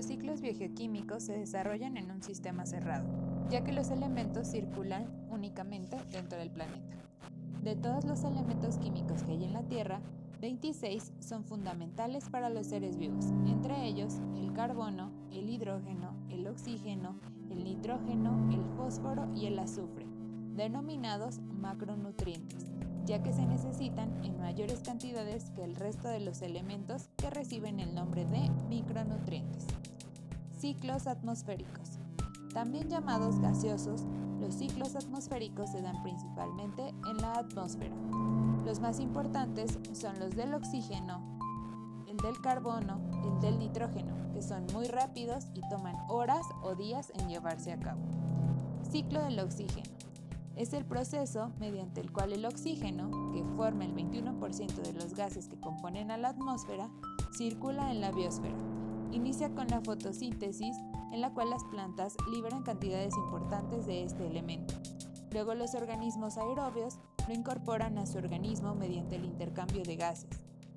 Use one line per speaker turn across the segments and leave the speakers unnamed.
procesos biogeoquímicos se desarrollan en un sistema cerrado, ya que los elementos circulan únicamente dentro del planeta. De todos los elementos químicos que hay en la Tierra, 26 son fundamentales para los seres vivos, entre ellos el carbono, el hidrógeno, el oxígeno, el nitrógeno, el fósforo y el azufre, denominados macronutrientes, ya que se necesitan en mayores cantidades que el resto de los elementos que reciben el nombre de micronutrientes. Ciclos atmosféricos. También llamados gaseosos, los ciclos atmosféricos se dan principalmente en la atmósfera. Los más importantes son los del oxígeno, el del carbono, el del nitrógeno, que son muy rápidos y toman horas o días en llevarse a cabo. Ciclo del oxígeno. Es el proceso mediante el cual el oxígeno, que forma el 21% de los gases que componen a la atmósfera, circula en la biosfera. Inicia con la fotosíntesis en la cual las plantas liberan cantidades importantes de este elemento. Luego los organismos aerobios lo incorporan a su organismo mediante el intercambio de gases.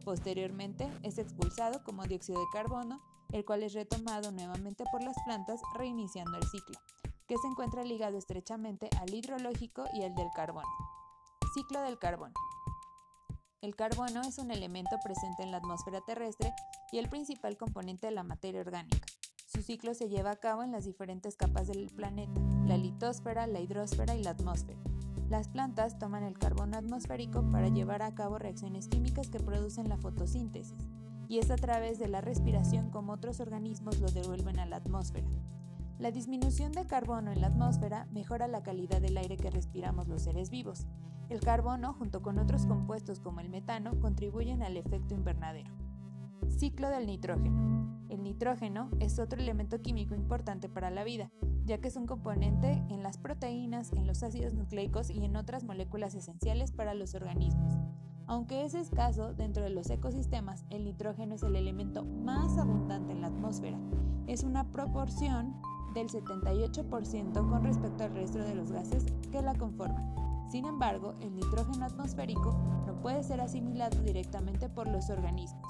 Posteriormente es expulsado como dióxido de carbono, el cual es retomado nuevamente por las plantas reiniciando el ciclo, que se encuentra ligado estrechamente al hidrológico y al del carbono. Ciclo del carbono. El carbono es un elemento presente en la atmósfera terrestre y el principal componente de la materia orgánica. Su ciclo se lleva a cabo en las diferentes capas del planeta, la litosfera, la hidrosfera y la atmósfera. Las plantas toman el carbono atmosférico para llevar a cabo reacciones químicas que producen la fotosíntesis, y es a través de la respiración como otros organismos lo devuelven a la atmósfera. La disminución de carbono en la atmósfera mejora la calidad del aire que respiramos los seres vivos. El carbono, junto con otros compuestos como el metano, contribuyen al efecto invernadero. Ciclo del nitrógeno. El nitrógeno es otro elemento químico importante para la vida, ya que es un componente en las proteínas, en los ácidos nucleicos y en otras moléculas esenciales para los organismos. Aunque es escaso dentro de los ecosistemas, el nitrógeno es el elemento más abundante en la atmósfera. Es una proporción del 78% con respecto al resto de los gases que la conforman. Sin embargo, el nitrógeno atmosférico no puede ser asimilado directamente por los organismos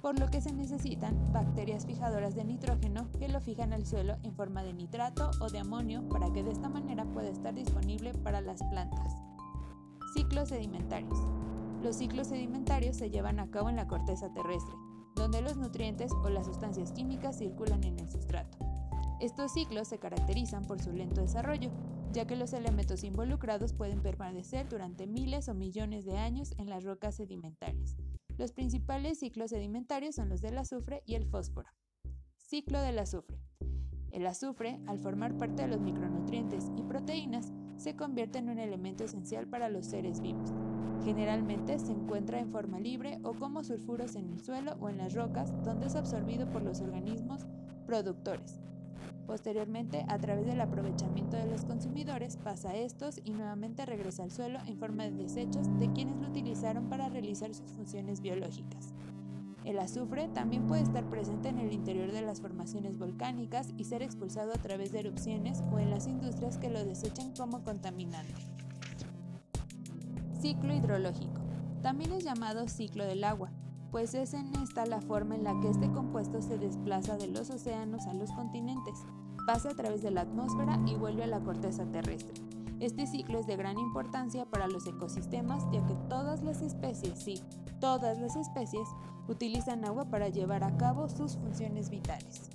por lo que se necesitan bacterias fijadoras de nitrógeno que lo fijan al suelo en forma de nitrato o de amonio para que de esta manera pueda estar disponible para las plantas. Ciclos sedimentarios. Los ciclos sedimentarios se llevan a cabo en la corteza terrestre, donde los nutrientes o las sustancias químicas circulan en el sustrato. Estos ciclos se caracterizan por su lento desarrollo, ya que los elementos involucrados pueden permanecer durante miles o millones de años en las rocas sedimentarias, los principales ciclos sedimentarios son los del azufre y el fósforo. Ciclo del azufre. El azufre, al formar parte de los micronutrientes y proteínas, se convierte en un elemento esencial para los seres vivos. Generalmente se encuentra en forma libre o como sulfuros en el suelo o en las rocas, donde es absorbido por los organismos productores, Posteriormente, a través del aprovechamiento de los consumidores, pasa a estos y nuevamente regresa al suelo en forma de desechos de quienes lo utilizaron para realizar sus funciones biológicas. El azufre también puede estar presente en el interior de las formaciones volcánicas y ser expulsado a través de erupciones o en las industrias que lo desechan como contaminante. Ciclo hidrológico. También es llamado ciclo del agua, pues es en esta la forma en la que este compuesto se desplaza de los océanos a los continentes, pasa a través de la atmósfera y vuelve a la corteza terrestre. Este ciclo es de gran importancia para los ecosistemas ya que todas las especies, sí, todas las especies, utilizan agua para llevar a cabo sus funciones vitales.